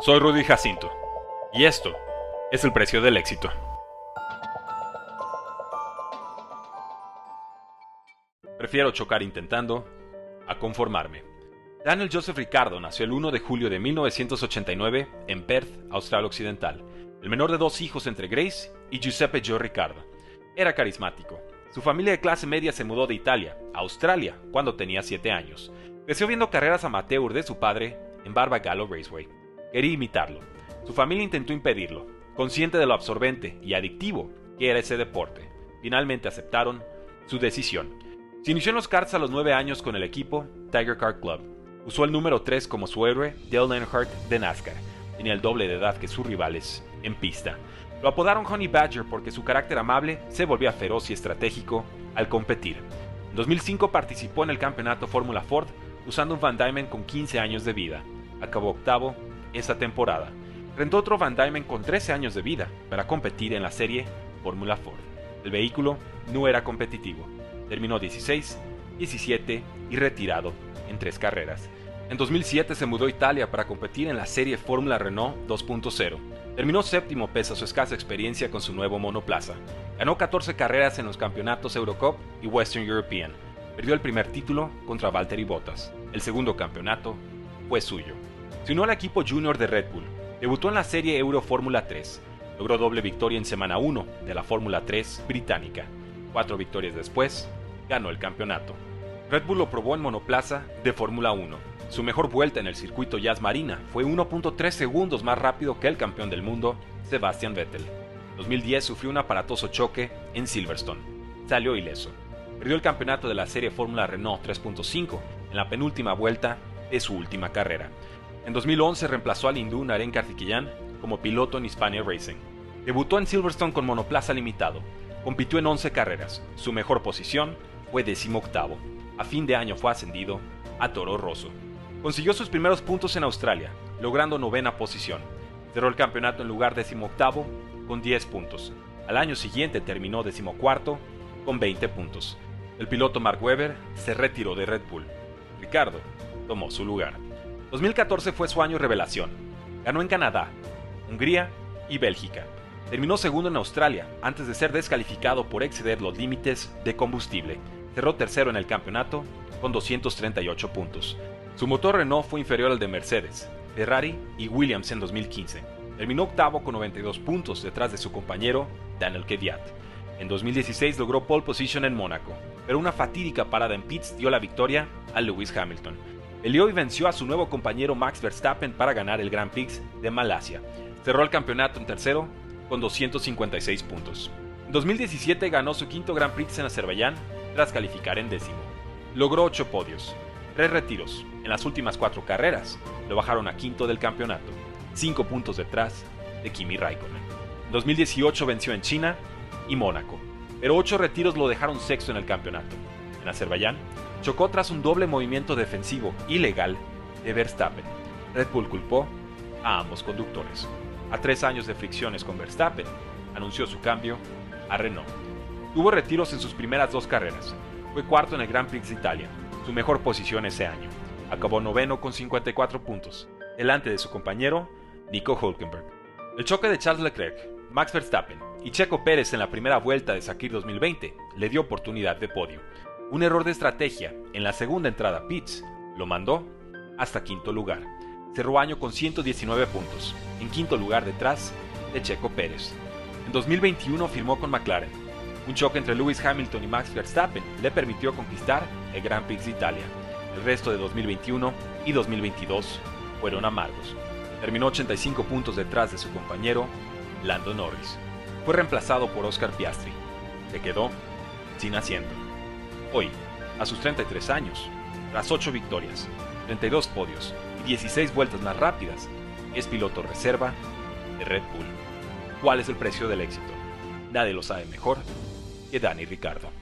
Soy Rudy Jacinto y esto es el precio del éxito. Prefiero chocar intentando a conformarme. Daniel Joseph Ricardo nació el 1 de julio de 1989 en Perth, Australia Occidental, el menor de dos hijos entre Grace y Giuseppe Joe Ricardo. Era carismático. Su familia de clase media se mudó de Italia a Australia cuando tenía 7 años. Creció viendo carreras amateur de su padre en Barbagallo Raceway. Quería imitarlo. Su familia intentó impedirlo, consciente de lo absorbente y adictivo que era ese deporte. Finalmente aceptaron su decisión. Se inició en los karts a los 9 años con el equipo Tiger Kart Club. Usó el número 3 como su héroe, Dale Earnhardt de NASCAR. Tenía el doble de edad que sus rivales en pista. Lo apodaron Honey Badger porque su carácter amable se volvía feroz y estratégico al competir. En 2005 participó en el campeonato Fórmula Ford usando un Van Dymen con 15 años de vida. Acabó octavo esa temporada. Rentó otro Van Dymen con 13 años de vida para competir en la serie Fórmula Ford. El vehículo no era competitivo. Terminó 16, 17 y retirado en tres carreras. En 2007 se mudó a Italia para competir en la serie Fórmula Renault 2.0. Terminó séptimo pese a su escasa experiencia con su nuevo monoplaza. Ganó 14 carreras en los campeonatos Eurocup y Western European. Perdió el primer título contra Valtteri Bottas. El segundo campeonato fue suyo. Se unió al equipo junior de Red Bull. Debutó en la serie Euro Fórmula 3. Logró doble victoria en semana 1 de la Fórmula 3 británica. Cuatro victorias después, ganó el campeonato. Red Bull lo probó en monoplaza de Fórmula 1. Su mejor vuelta en el circuito Jazz Marina fue 1.3 segundos más rápido que el campeón del mundo, Sebastian Vettel. En 2010 sufrió un aparatoso choque en Silverstone. Salió ileso. Perdió el campeonato de la serie Fórmula Renault 3.5 en la penúltima vuelta de su última carrera. En 2011 reemplazó al hindú Naren Karthikeyan como piloto en Hispania Racing. Debutó en Silverstone con monoplaza limitado. Compitió en 11 carreras. Su mejor posición fue octavo. A fin de año fue ascendido a Toro Rosso. Consiguió sus primeros puntos en Australia, logrando novena posición. Cerró el campeonato en lugar decimoctavo con 10 puntos. Al año siguiente terminó decimocuarto con 20 puntos. El piloto Mark Webber se retiró de Red Bull. Ricardo tomó su lugar. 2014 fue su año revelación. Ganó en Canadá, Hungría y Bélgica. Terminó segundo en Australia antes de ser descalificado por exceder los límites de combustible. Cerró tercero en el campeonato con 238 puntos. Su motor Renault fue inferior al de Mercedes, Ferrari y Williams en 2015. Terminó octavo con 92 puntos detrás de su compañero Daniel Kvyat. En 2016 logró pole position en Mónaco, pero una fatídica parada en pits dio la victoria a Lewis Hamilton, Peleó y venció a su nuevo compañero Max Verstappen para ganar el Grand Prix de Malasia. Cerró el campeonato en tercero con 256 puntos. En 2017 ganó su quinto Grand Prix en Azerbaiyán tras calificar en décimo. Logró 8 podios, 3 retiros. En las últimas 4 carreras lo bajaron a quinto del campeonato, 5 puntos detrás de Kimi Raikkonen. En 2018 venció en China y Mónaco, pero 8 retiros lo dejaron sexto en el campeonato. En Azerbaiyán chocó tras un doble movimiento defensivo ilegal de Verstappen. Red Bull culpó a ambos conductores. A tres años de fricciones con Verstappen, anunció su cambio a Renault. Tuvo retiros en sus primeras dos carreras. Fue cuarto en el Grand Prix de Italia, su mejor posición ese año. Acabó noveno con 54 puntos, delante de su compañero Nico Hulkenberg. El choque de Charles Leclerc, Max Verstappen y Checo Pérez en la primera vuelta de Sakir 2020 le dio oportunidad de podio. Un error de estrategia en la segunda entrada Pitts lo mandó hasta quinto lugar. Cerró año con 119 puntos, en quinto lugar detrás de Checo Pérez. En 2021 firmó con McLaren. Un choque entre Lewis Hamilton y Max Verstappen le permitió conquistar el Grand Prix de Italia. El resto de 2021 y 2022 fueron amargos. Terminó 85 puntos detrás de su compañero Lando Norris. Fue reemplazado por Oscar Piastri. Se quedó sin asiento. Hoy, a sus 33 años, tras 8 victorias, 32 podios y 16 vueltas más rápidas, es piloto reserva de Red Bull. ¿Cuál es el precio del éxito? Nadie lo sabe mejor que Dani Ricardo.